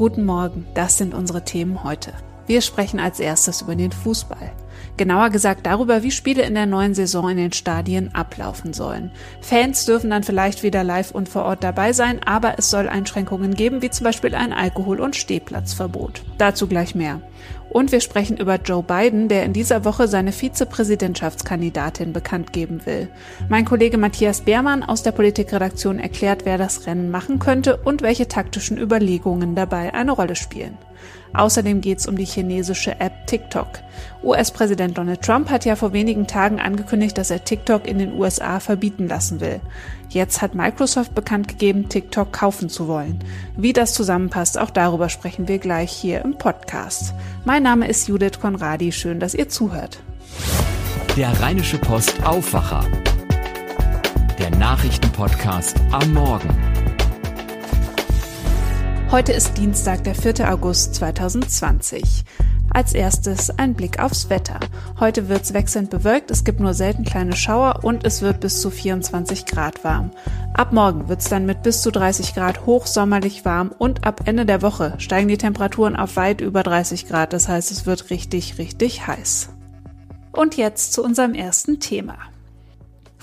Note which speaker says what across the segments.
Speaker 1: Guten Morgen, das sind unsere Themen heute. Wir sprechen als erstes über den Fußball. Genauer gesagt darüber, wie Spiele in der neuen Saison in den Stadien ablaufen sollen. Fans dürfen dann vielleicht wieder live und vor Ort dabei sein, aber es soll Einschränkungen geben, wie zum Beispiel ein Alkohol- und Stehplatzverbot. Dazu gleich mehr. Und wir sprechen über Joe Biden, der in dieser Woche seine Vizepräsidentschaftskandidatin bekannt geben will. Mein Kollege Matthias Beermann aus der Politikredaktion erklärt, wer das Rennen machen könnte und welche taktischen Überlegungen dabei eine Rolle spielen. Außerdem geht es um die chinesische App TikTok. US-Präsident Donald Trump hat ja vor wenigen Tagen angekündigt, dass er TikTok in den USA verbieten lassen will. Jetzt hat Microsoft bekannt gegeben, TikTok kaufen zu wollen. Wie das zusammenpasst, auch darüber sprechen wir gleich hier im Podcast. Mein Name ist Judith Konradi, schön, dass ihr zuhört.
Speaker 2: Der Rheinische Post Aufwacher. Der Nachrichtenpodcast am Morgen.
Speaker 1: Heute ist Dienstag, der 4. August 2020. Als erstes ein Blick aufs Wetter. Heute wird's wechselnd bewölkt, es gibt nur selten kleine Schauer und es wird bis zu 24 Grad warm. Ab morgen wird's dann mit bis zu 30 Grad hochsommerlich warm und ab Ende der Woche steigen die Temperaturen auf weit über 30 Grad, das heißt es wird richtig, richtig heiß. Und jetzt zu unserem ersten Thema.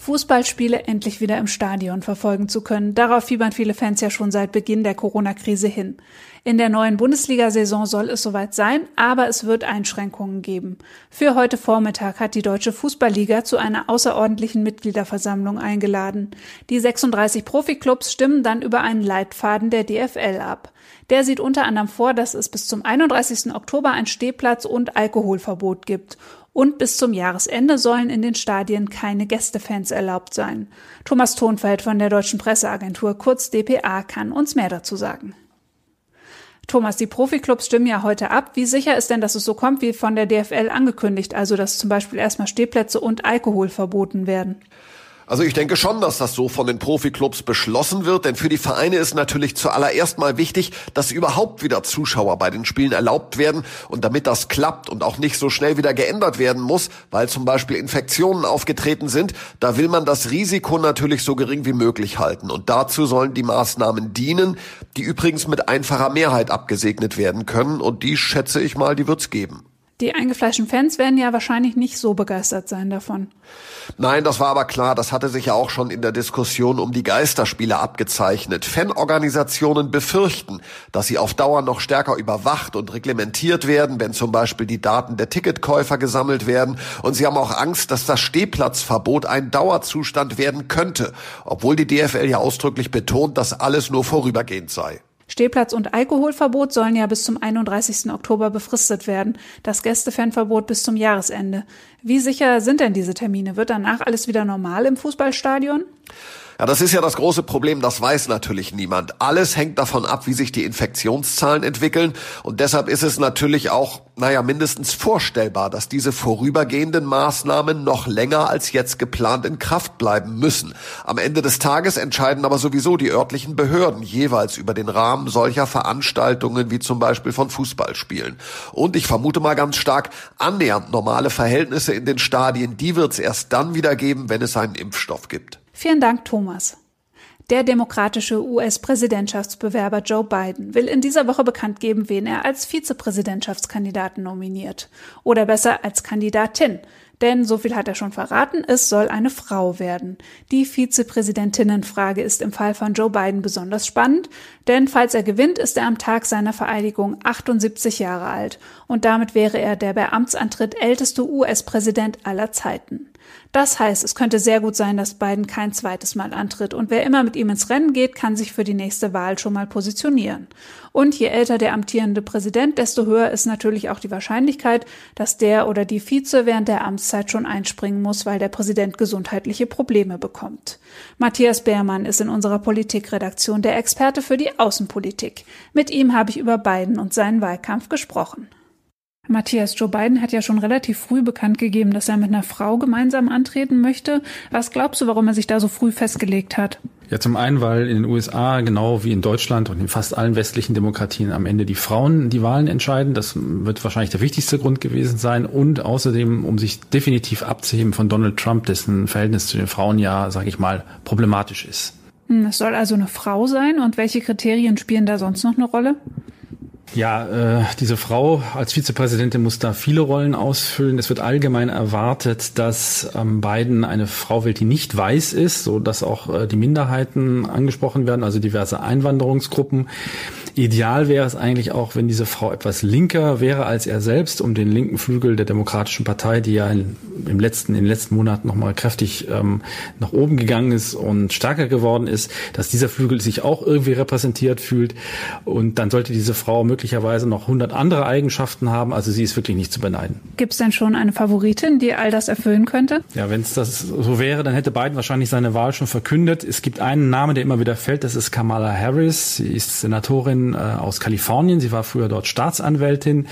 Speaker 1: Fußballspiele endlich wieder im Stadion verfolgen zu können. Darauf fiebern viele Fans ja schon seit Beginn der Corona-Krise hin. In der neuen Bundesliga-Saison soll es soweit sein, aber es wird Einschränkungen geben. Für heute Vormittag hat die Deutsche Fußballliga zu einer außerordentlichen Mitgliederversammlung eingeladen. Die 36 Profiklubs stimmen dann über einen Leitfaden der DFL ab. Der sieht unter anderem vor, dass es bis zum 31. Oktober ein Stehplatz- und Alkoholverbot gibt und bis zum Jahresende sollen in den Stadien keine Gästefans erlaubt sein. Thomas Thonfeld von der Deutschen Presseagentur, kurz DPA, kann uns mehr dazu sagen. Thomas, die Profiklubs stimmen ja heute ab. Wie sicher ist denn, dass es so kommt wie von der DFL angekündigt, also dass zum Beispiel erstmal Stehplätze und Alkohol verboten werden?
Speaker 3: Also ich denke schon, dass das so von den Profiklubs beschlossen wird, denn für die Vereine ist natürlich zuallererst mal wichtig, dass überhaupt wieder Zuschauer bei den Spielen erlaubt werden und damit das klappt und auch nicht so schnell wieder geändert werden muss, weil zum Beispiel Infektionen aufgetreten sind, da will man das Risiko natürlich so gering wie möglich halten und dazu sollen die Maßnahmen dienen, die übrigens mit einfacher Mehrheit abgesegnet werden können und die schätze ich mal, die wird's geben.
Speaker 1: Die eingefleischten Fans werden ja wahrscheinlich nicht so begeistert sein davon.
Speaker 3: Nein, das war aber klar. Das hatte sich ja auch schon in der Diskussion um die Geisterspiele abgezeichnet. Fanorganisationen befürchten, dass sie auf Dauer noch stärker überwacht und reglementiert werden, wenn zum Beispiel die Daten der Ticketkäufer gesammelt werden. Und sie haben auch Angst, dass das Stehplatzverbot ein Dauerzustand werden könnte, obwohl die DFL ja ausdrücklich betont, dass alles nur vorübergehend sei.
Speaker 1: Stehplatz- und Alkoholverbot sollen ja bis zum 31. Oktober befristet werden, das Gästefanverbot bis zum Jahresende. Wie sicher sind denn diese Termine? Wird danach alles wieder normal im Fußballstadion?
Speaker 3: Ja, das ist ja das große Problem, das weiß natürlich niemand. Alles hängt davon ab, wie sich die Infektionszahlen entwickeln und deshalb ist es natürlich auch, naja, mindestens vorstellbar, dass diese vorübergehenden Maßnahmen noch länger als jetzt geplant in Kraft bleiben müssen. Am Ende des Tages entscheiden aber sowieso die örtlichen Behörden jeweils über den Rahmen solcher Veranstaltungen wie zum Beispiel von Fußballspielen. Und ich vermute mal ganz stark, annähernd normale Verhältnisse in den Stadien, die wird es erst dann wieder geben, wenn es einen Impfstoff gibt.
Speaker 1: Vielen Dank, Thomas. Der demokratische US-Präsidentschaftsbewerber Joe Biden will in dieser Woche bekannt geben, wen er als Vizepräsidentschaftskandidaten nominiert. Oder besser als Kandidatin. Denn so viel hat er schon verraten, es soll eine Frau werden. Die Vizepräsidentinnenfrage ist im Fall von Joe Biden besonders spannend, denn falls er gewinnt, ist er am Tag seiner Vereidigung 78 Jahre alt und damit wäre er der bei Amtsantritt älteste US-Präsident aller Zeiten. Das heißt, es könnte sehr gut sein, dass Biden kein zweites Mal antritt und wer immer mit ihm ins Rennen geht, kann sich für die nächste Wahl schon mal positionieren. Und je älter der amtierende Präsident, desto höher ist natürlich auch die Wahrscheinlichkeit, dass der oder die Vize während der Amtszeit schon einspringen muss, weil der Präsident gesundheitliche Probleme bekommt. Matthias Beermann ist in unserer Politikredaktion der Experte für die Außenpolitik. Mit ihm habe ich über Biden und seinen Wahlkampf gesprochen. Matthias, Joe Biden hat ja schon relativ früh bekannt gegeben, dass er mit einer Frau gemeinsam antreten möchte. Was glaubst du, warum er sich da so früh festgelegt hat?
Speaker 4: Ja, zum einen, weil in den USA, genau wie in Deutschland und in fast allen westlichen Demokratien am Ende die Frauen die Wahlen entscheiden. Das wird wahrscheinlich der wichtigste Grund gewesen sein. Und außerdem, um sich definitiv abzuheben von Donald Trump, dessen Verhältnis zu den Frauen ja, sage ich mal, problematisch ist.
Speaker 1: Hm, es soll also eine Frau sein. Und welche Kriterien spielen da sonst noch eine Rolle?
Speaker 4: Ja, äh, diese Frau als Vizepräsidentin muss da viele Rollen ausfüllen. Es wird allgemein erwartet, dass ähm, Biden eine Frau wählt, die nicht weiß ist, so dass auch äh, die Minderheiten angesprochen werden, also diverse Einwanderungsgruppen. Ideal wäre es eigentlich auch, wenn diese Frau etwas linker wäre als er selbst, um den linken Flügel der Demokratischen Partei, die ja in, im letzten, in den letzten Monaten nochmal kräftig ähm, nach oben gegangen ist und stärker geworden ist, dass dieser Flügel sich auch irgendwie repräsentiert fühlt. Und dann sollte diese Frau möglicherweise noch 100 andere Eigenschaften haben. Also sie ist wirklich nicht zu beneiden.
Speaker 5: Gibt es denn schon eine Favoritin, die all das erfüllen könnte?
Speaker 4: Ja, wenn es das so wäre, dann hätte Biden wahrscheinlich seine Wahl schon verkündet. Es gibt einen Namen, der immer wieder fällt. Das ist Kamala Harris. Sie ist Senatorin äh, aus Kalifornien. Sie war früher dort Staatsanwältin.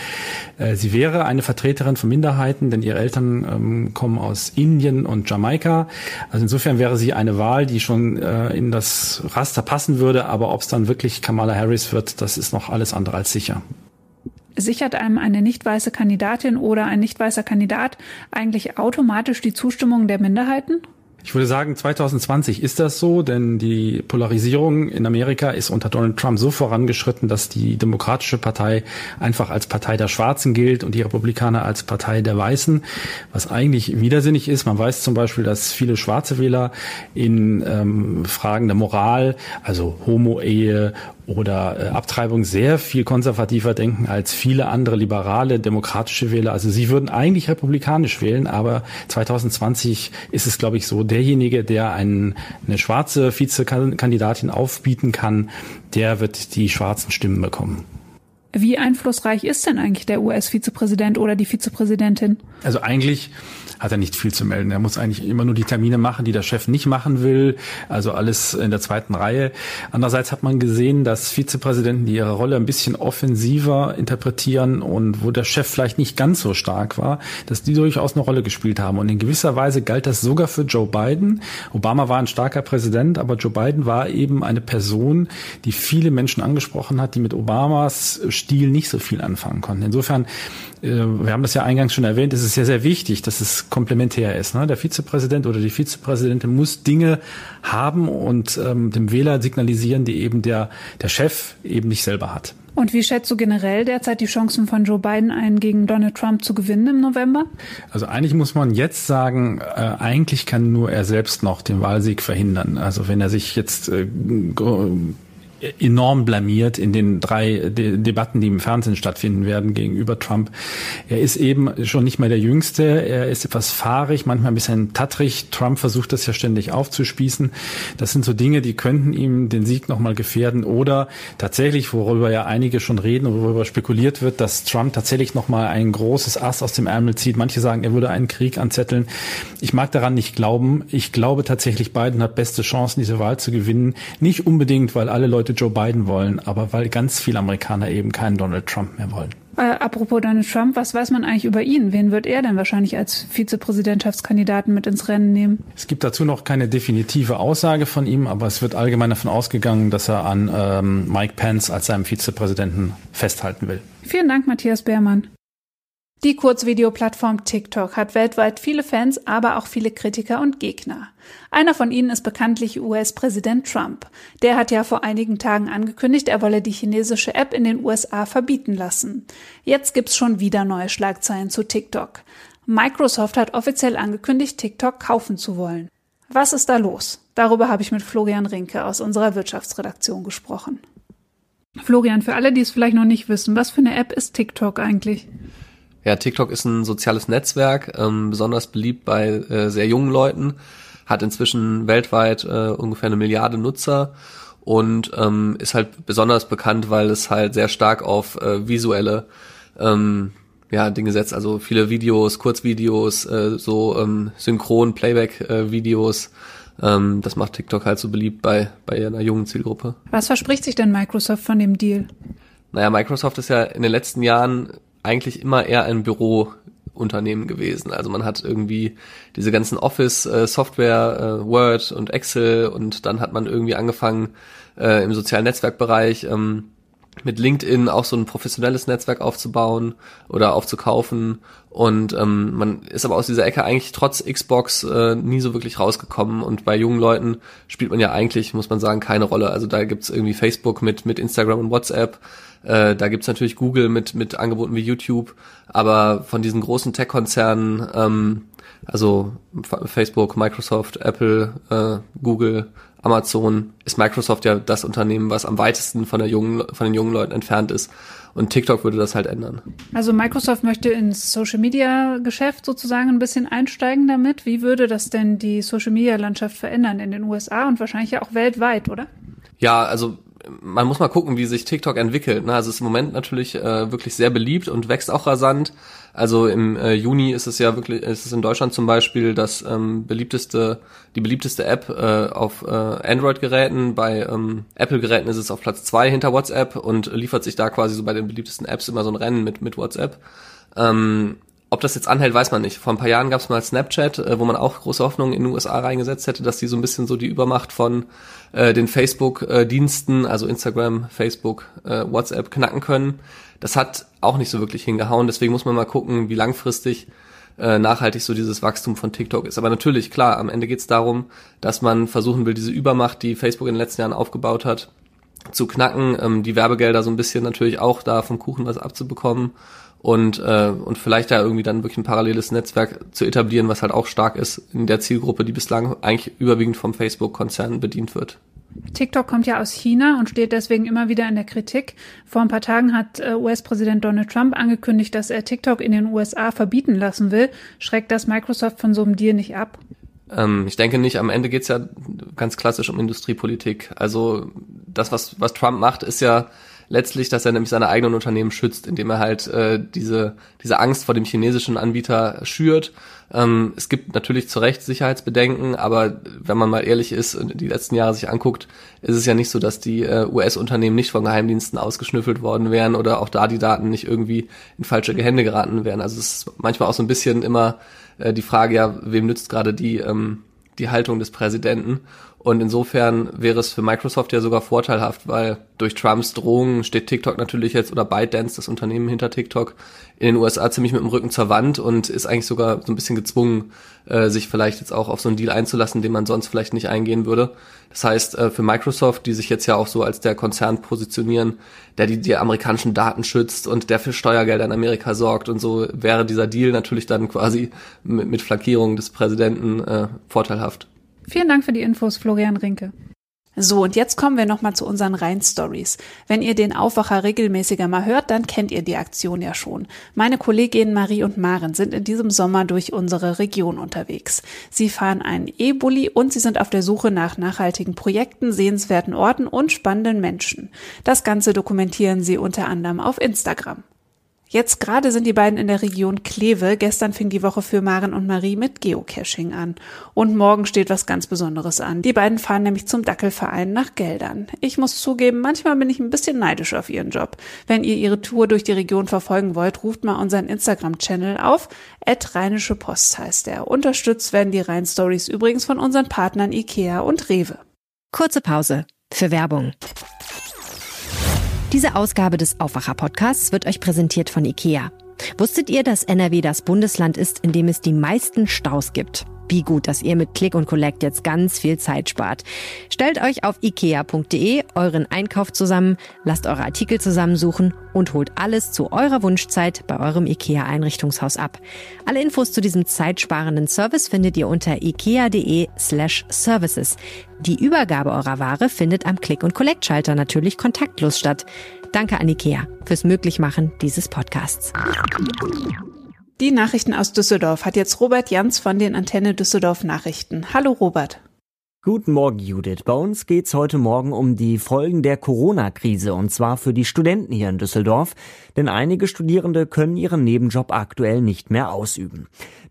Speaker 4: Äh, sie wäre eine Vertreterin von Minderheiten, denn ihre Eltern ähm, kommen aus Indien und Jamaika. Also insofern wäre sie eine Wahl, die schon äh, in das Raster passen würde. Aber ob es dann wirklich Kamala Harris wird, das ist noch alles andere als sicher
Speaker 5: sichert einem eine nicht weiße Kandidatin oder ein nicht weißer Kandidat eigentlich automatisch die Zustimmung der Minderheiten?
Speaker 4: Ich würde sagen, 2020 ist das so, denn die Polarisierung in Amerika ist unter Donald Trump so vorangeschritten, dass die Demokratische Partei einfach als Partei der Schwarzen gilt und die Republikaner als Partei der Weißen, was eigentlich widersinnig ist. Man weiß zum Beispiel, dass viele schwarze Wähler in ähm, Fragen der Moral, also Homo-Ehe oder äh, Abtreibung sehr viel konservativer denken als viele andere liberale demokratische Wähler. Also sie würden eigentlich republikanisch wählen, aber 2020 ist es, glaube ich, so, derjenige, der einen, eine schwarze Vizekandidatin aufbieten kann, der wird die schwarzen Stimmen bekommen.
Speaker 5: Wie einflussreich ist denn eigentlich der US-Vizepräsident oder die Vizepräsidentin?
Speaker 4: Also eigentlich hat er nicht viel zu melden. Er muss eigentlich immer nur die Termine machen, die der Chef nicht machen will. Also alles in der zweiten Reihe. Andererseits hat man gesehen, dass Vizepräsidenten, die ihre Rolle ein bisschen offensiver interpretieren und wo der Chef vielleicht nicht ganz so stark war, dass die durchaus eine Rolle gespielt haben. Und in gewisser Weise galt das sogar für Joe Biden. Obama war ein starker Präsident, aber Joe Biden war eben eine Person, die viele Menschen angesprochen hat, die mit Obamas Stil nicht so viel anfangen konnten. Insofern äh, wir haben das ja eingangs schon erwähnt, es ist sehr, sehr wichtig, dass es komplementär ist. Ne? Der Vizepräsident oder die Vizepräsidentin muss Dinge haben und ähm, dem Wähler signalisieren, die eben der, der Chef eben nicht selber hat.
Speaker 5: Und wie schätzt du generell derzeit die Chancen von Joe Biden ein, gegen Donald Trump zu gewinnen im November?
Speaker 4: Also eigentlich muss man jetzt sagen, äh, eigentlich kann nur er selbst noch den Wahlsieg verhindern. Also wenn er sich jetzt äh, enorm blamiert in den drei De Debatten, die im Fernsehen stattfinden werden gegenüber Trump. Er ist eben schon nicht mehr der Jüngste. Er ist etwas fahrig, manchmal ein bisschen tattrig. Trump versucht das ja ständig aufzuspießen. Das sind so Dinge, die könnten ihm den Sieg nochmal gefährden oder tatsächlich, worüber ja einige schon reden und worüber spekuliert wird, dass Trump tatsächlich nochmal ein großes Ass aus dem Ärmel zieht. Manche sagen, er würde einen Krieg anzetteln. Ich mag daran nicht glauben. Ich glaube tatsächlich, Biden hat beste Chancen, diese Wahl zu gewinnen. Nicht unbedingt, weil alle Leute Joe Biden wollen, aber weil ganz viele Amerikaner eben keinen Donald Trump mehr wollen.
Speaker 5: Äh, apropos Donald Trump, was weiß man eigentlich über ihn? Wen wird er denn wahrscheinlich als Vizepräsidentschaftskandidaten mit ins Rennen nehmen?
Speaker 4: Es gibt dazu noch keine definitive Aussage von ihm, aber es wird allgemein davon ausgegangen, dass er an ähm, Mike Pence als seinem Vizepräsidenten festhalten will.
Speaker 5: Vielen Dank, Matthias Beermann. Die Kurzvideoplattform TikTok hat weltweit viele Fans, aber auch viele Kritiker und Gegner. Einer von ihnen ist bekanntlich US-Präsident Trump. Der hat ja vor einigen Tagen angekündigt, er wolle die chinesische App in den USA verbieten lassen. Jetzt gibt's schon wieder neue Schlagzeilen zu TikTok. Microsoft hat offiziell angekündigt, TikTok kaufen zu wollen. Was ist da los? Darüber habe ich mit Florian Rinke aus unserer Wirtschaftsredaktion gesprochen. Florian, für alle, die es vielleicht noch nicht wissen, was für eine App ist TikTok eigentlich?
Speaker 6: Ja, TikTok ist ein soziales Netzwerk, ähm, besonders beliebt bei äh, sehr jungen Leuten, hat inzwischen weltweit äh, ungefähr eine Milliarde Nutzer und ähm, ist halt besonders bekannt, weil es halt sehr stark auf äh, visuelle ähm, ja, Dinge setzt, also viele Videos, Kurzvideos, äh, so ähm, synchron Playback-Videos. Äh, ähm, das macht TikTok halt so beliebt bei, bei einer jungen Zielgruppe.
Speaker 5: Was verspricht sich denn Microsoft von dem Deal?
Speaker 6: Naja, Microsoft ist ja in den letzten Jahren eigentlich immer eher ein Bürounternehmen gewesen. Also man hat irgendwie diese ganzen Office-Software, äh, Word und Excel und dann hat man irgendwie angefangen äh, im sozialen Netzwerkbereich ähm, mit LinkedIn auch so ein professionelles Netzwerk aufzubauen oder aufzukaufen. Und ähm, man ist aber aus dieser Ecke eigentlich trotz Xbox äh, nie so wirklich rausgekommen. Und bei jungen Leuten spielt man ja eigentlich, muss man sagen, keine Rolle. Also da gibt's irgendwie Facebook mit, mit Instagram und WhatsApp. Äh, da gibt's natürlich Google mit, mit Angeboten wie YouTube. Aber von diesen großen Tech-Konzernen, ähm, also Facebook, Microsoft, Apple, äh, Google, Amazon ist Microsoft ja das Unternehmen, was am weitesten von der jungen, von den jungen Leuten entfernt ist. Und TikTok würde das halt ändern.
Speaker 5: Also Microsoft möchte ins Social Media Geschäft sozusagen ein bisschen einsteigen damit. Wie würde das denn die Social Media Landschaft verändern in den USA und wahrscheinlich ja auch weltweit, oder?
Speaker 6: Ja, also man muss mal gucken, wie sich TikTok entwickelt. Ne? Also es ist im Moment natürlich äh, wirklich sehr beliebt und wächst auch rasant. Also im äh, Juni ist es ja wirklich, ist es in Deutschland zum Beispiel das ähm, beliebteste, die beliebteste App äh, auf äh, Android-Geräten. Bei ähm, Apple-Geräten ist es auf Platz zwei hinter WhatsApp und liefert sich da quasi so bei den beliebtesten Apps immer so ein Rennen mit mit WhatsApp. Ähm, ob das jetzt anhält, weiß man nicht. Vor ein paar Jahren gab es mal Snapchat, äh, wo man auch große Hoffnungen in den USA reingesetzt hätte, dass die so ein bisschen so die Übermacht von äh, den Facebook-Diensten, also Instagram, Facebook, äh, WhatsApp knacken können. Das hat auch nicht so wirklich hingehauen. Deswegen muss man mal gucken, wie langfristig äh, nachhaltig so dieses Wachstum von TikTok ist. Aber natürlich, klar, am Ende geht es darum, dass man versuchen will, diese Übermacht, die Facebook in den letzten Jahren aufgebaut hat, zu knacken, ähm, die Werbegelder so ein bisschen natürlich auch da vom Kuchen was abzubekommen und, äh, und vielleicht da irgendwie dann wirklich ein paralleles Netzwerk zu etablieren, was halt auch stark ist in der Zielgruppe, die bislang eigentlich überwiegend vom Facebook-Konzern bedient wird.
Speaker 5: TikTok kommt ja aus China und steht deswegen immer wieder in der Kritik. Vor ein paar Tagen hat äh, US-Präsident Donald Trump angekündigt, dass er TikTok in den USA verbieten lassen will. Schreckt das Microsoft von so einem Deal nicht ab?
Speaker 6: Ähm, ich denke nicht. Am Ende geht's ja ganz klassisch um Industriepolitik. Also das, was, was Trump macht, ist ja letztlich, dass er nämlich seine eigenen Unternehmen schützt, indem er halt äh, diese, diese Angst vor dem chinesischen Anbieter schürt. Ähm, es gibt natürlich zu Recht Sicherheitsbedenken, aber wenn man mal ehrlich ist und die letzten Jahre sich anguckt, ist es ja nicht so, dass die äh, US-Unternehmen nicht von Geheimdiensten ausgeschnüffelt worden wären oder auch da die Daten nicht irgendwie in falsche Hände geraten wären. Also es ist manchmal auch so ein bisschen immer äh, die Frage, ja, wem nützt gerade die, ähm, die Haltung des Präsidenten? Und insofern wäre es für Microsoft ja sogar vorteilhaft, weil durch Trumps Drohungen steht TikTok natürlich jetzt oder ByteDance, das Unternehmen hinter TikTok, in den USA ziemlich mit dem Rücken zur Wand und ist eigentlich sogar so ein bisschen gezwungen, äh, sich vielleicht jetzt auch auf so einen Deal einzulassen, den man sonst vielleicht nicht eingehen würde. Das heißt, äh, für Microsoft, die sich jetzt ja auch so als der Konzern positionieren, der die, die amerikanischen Daten schützt und der für Steuergelder in Amerika sorgt und so, wäre dieser Deal natürlich dann quasi mit, mit Flankierung des Präsidenten äh, vorteilhaft.
Speaker 5: Vielen Dank für die Infos, Florian Rinke. So, und jetzt kommen wir nochmal zu unseren Rhein-Stories. Wenn ihr den Aufwacher regelmäßiger mal hört, dann kennt ihr die Aktion ja schon. Meine Kolleginnen Marie und Maren sind in diesem Sommer durch unsere Region unterwegs. Sie fahren einen E-Bully und sie sind auf der Suche nach nachhaltigen Projekten, sehenswerten Orten und spannenden Menschen. Das Ganze dokumentieren sie unter anderem auf Instagram. Jetzt gerade sind die beiden in der Region Kleve. Gestern fing die Woche für Maren und Marie mit Geocaching an. Und morgen steht was ganz Besonderes an. Die beiden fahren nämlich zum Dackelverein nach Geldern. Ich muss zugeben, manchmal bin ich ein bisschen neidisch auf ihren Job. Wenn ihr ihre Tour durch die Region verfolgen wollt, ruft mal unseren Instagram-Channel auf. Rheinische Post heißt er. Unterstützt werden die Rhein-Stories übrigens von unseren Partnern Ikea und Rewe.
Speaker 7: Kurze Pause für Werbung. Diese Ausgabe des Aufwacher-Podcasts wird euch präsentiert von IKEA. Wusstet ihr, dass NRW das Bundesland ist, in dem es die meisten Staus gibt? Wie gut, dass ihr mit Click und Collect jetzt ganz viel Zeit spart. Stellt euch auf ikea.de euren Einkauf zusammen, lasst eure Artikel zusammensuchen und holt alles zu eurer Wunschzeit bei eurem IKEA-Einrichtungshaus ab. Alle Infos zu diesem zeitsparenden Service findet ihr unter ikea.de slash services. Die Übergabe eurer Ware findet am Click- und Collect-Schalter natürlich kontaktlos statt. Danke an IKEA fürs Möglichmachen dieses Podcasts.
Speaker 5: Die Nachrichten aus Düsseldorf hat jetzt Robert Jans von den Antenne Düsseldorf Nachrichten. Hallo Robert.
Speaker 8: Guten Morgen, Judith. Bei uns geht's heute Morgen um die Folgen der Corona-Krise und zwar für die Studenten hier in Düsseldorf, denn einige Studierende können ihren Nebenjob aktuell nicht mehr ausüben.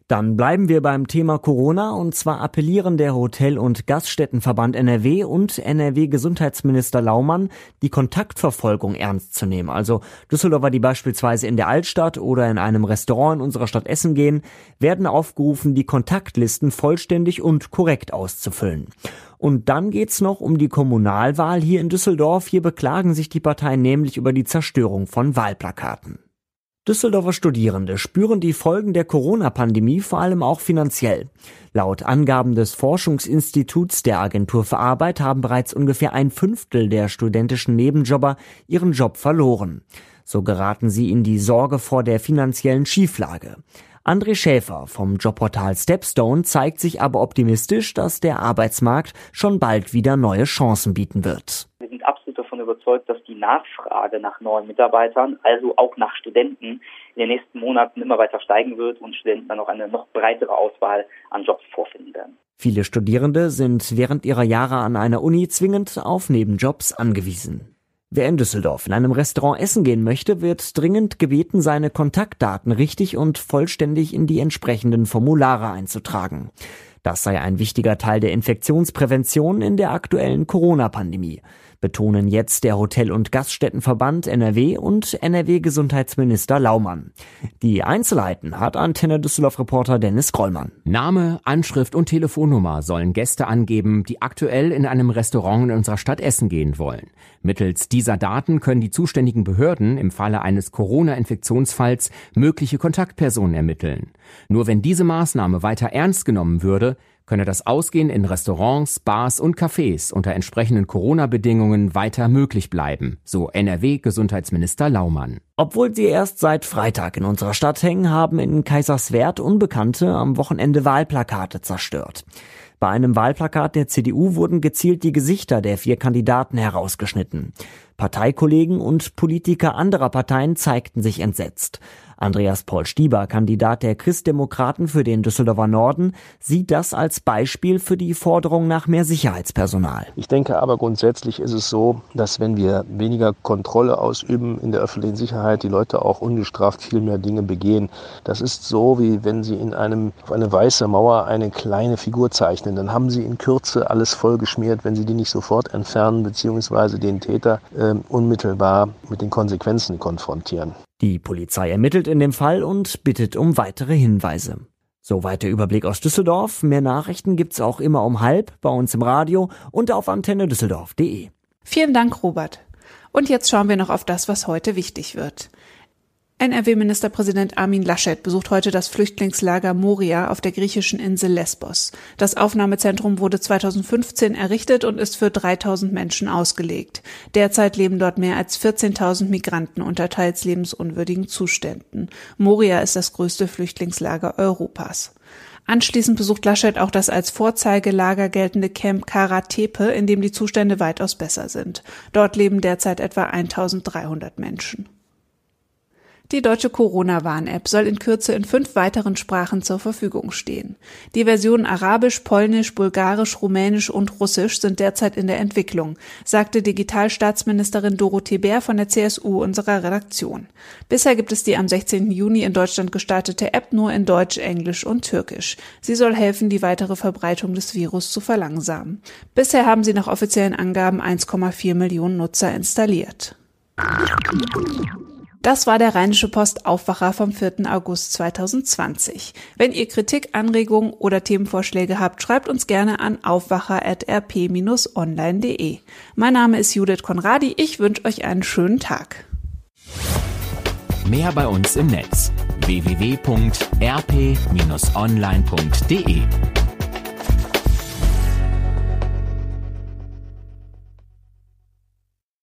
Speaker 8: Dann bleiben wir beim Thema Corona und zwar appellieren der Hotel- und Gaststättenverband NRW und NRW-Gesundheitsminister Laumann, die Kontaktverfolgung ernst zu nehmen. Also Düsseldorfer, die beispielsweise in der Altstadt oder in einem Restaurant in unserer Stadt essen gehen, werden aufgerufen, die Kontaktlisten vollständig und korrekt auszufüllen. Und dann geht's noch um die Kommunalwahl hier in Düsseldorf. Hier beklagen sich die Parteien nämlich über die Zerstörung von Wahlplakaten. Düsseldorfer Studierende spüren die Folgen der Corona-Pandemie vor allem auch finanziell. Laut Angaben des Forschungsinstituts der Agentur für Arbeit haben bereits ungefähr ein Fünftel der studentischen Nebenjobber ihren Job verloren. So geraten sie in die Sorge vor der finanziellen Schieflage. André Schäfer vom Jobportal Stepstone zeigt sich aber optimistisch, dass der Arbeitsmarkt schon bald wieder neue Chancen bieten wird.
Speaker 9: Davon überzeugt, dass die Nachfrage nach neuen Mitarbeitern, also auch nach Studenten, in den nächsten Monaten immer weiter steigen wird und Studenten dann auch eine noch breitere Auswahl an Jobs vorfinden werden.
Speaker 8: Viele Studierende sind während ihrer Jahre an einer Uni zwingend auf Nebenjobs angewiesen. Wer in Düsseldorf in einem Restaurant essen gehen möchte, wird dringend gebeten, seine Kontaktdaten richtig und vollständig in die entsprechenden Formulare einzutragen. Das sei ein wichtiger Teil der Infektionsprävention in der aktuellen Corona-Pandemie betonen jetzt der Hotel- und Gaststättenverband NRW und NRW-Gesundheitsminister Laumann. Die Einzelheiten hat Antenne Düsseldorf-Reporter Dennis Krollmann.
Speaker 2: Name, Anschrift und Telefonnummer sollen Gäste angeben, die aktuell in einem Restaurant in unserer Stadt essen gehen wollen. Mittels dieser Daten können die zuständigen Behörden im Falle eines Corona-Infektionsfalls mögliche Kontaktpersonen ermitteln. Nur wenn diese Maßnahme weiter ernst genommen würde, könne das Ausgehen in Restaurants, Bars und Cafés unter entsprechenden Corona-Bedingungen weiter möglich bleiben, so NRW-Gesundheitsminister Laumann.
Speaker 8: Obwohl sie erst seit Freitag in unserer Stadt hängen, haben in Kaiserswerth Unbekannte am Wochenende Wahlplakate zerstört. Bei einem Wahlplakat der CDU wurden gezielt die Gesichter der vier Kandidaten herausgeschnitten. Parteikollegen und Politiker anderer Parteien zeigten sich entsetzt. Andreas Paul Stieber, Kandidat der Christdemokraten für den Düsseldorfer Norden, sieht das als Beispiel für die Forderung nach mehr Sicherheitspersonal.
Speaker 10: Ich denke aber grundsätzlich ist es so, dass wenn wir weniger Kontrolle ausüben in der öffentlichen Sicherheit, die Leute auch ungestraft viel mehr Dinge begehen. Das ist so, wie wenn Sie in einem, auf eine weiße Mauer eine kleine Figur zeichnen. Dann haben Sie in Kürze alles vollgeschmiert, wenn Sie die nicht sofort entfernen, beziehungsweise den Täter äh, unmittelbar mit den Konsequenzen konfrontieren.
Speaker 8: Die Polizei ermittelt in dem Fall und bittet um weitere Hinweise. Soweit der Überblick aus Düsseldorf. Mehr Nachrichten gibt's auch immer um halb bei uns im Radio und auf antenne düsseldorf.de.
Speaker 5: Vielen Dank, Robert. Und jetzt schauen wir noch auf das, was heute wichtig wird. NRW-Ministerpräsident Armin Laschet besucht heute das Flüchtlingslager Moria auf der griechischen Insel Lesbos. Das Aufnahmezentrum wurde 2015 errichtet und ist für 3000 Menschen ausgelegt. Derzeit leben dort mehr als 14.000 Migranten unter teils lebensunwürdigen Zuständen. Moria ist das größte Flüchtlingslager Europas. Anschließend besucht Laschet auch das als Vorzeigelager geltende Camp Karatepe, in dem die Zustände weitaus besser sind. Dort leben derzeit etwa 1300 Menschen. Die deutsche Corona-Warn-App soll in Kürze in fünf weiteren Sprachen zur Verfügung stehen. Die Versionen Arabisch, Polnisch, Bulgarisch, Rumänisch und Russisch sind derzeit in der Entwicklung, sagte Digitalstaatsministerin Dorothee Bär von der CSU unserer Redaktion. Bisher gibt es die am 16. Juni in Deutschland gestartete App nur in Deutsch, Englisch und Türkisch. Sie soll helfen, die weitere Verbreitung des Virus zu verlangsamen. Bisher haben sie nach offiziellen Angaben 1,4 Millionen Nutzer installiert. Das war der Rheinische Post Aufwacher vom 4. August 2020. Wenn ihr Kritik, Anregungen oder Themenvorschläge habt, schreibt uns gerne an aufwacher.rp-online.de. Mein Name ist Judith Konradi. Ich wünsche euch einen schönen Tag.
Speaker 2: Mehr bei uns im Netz www.rp-online.de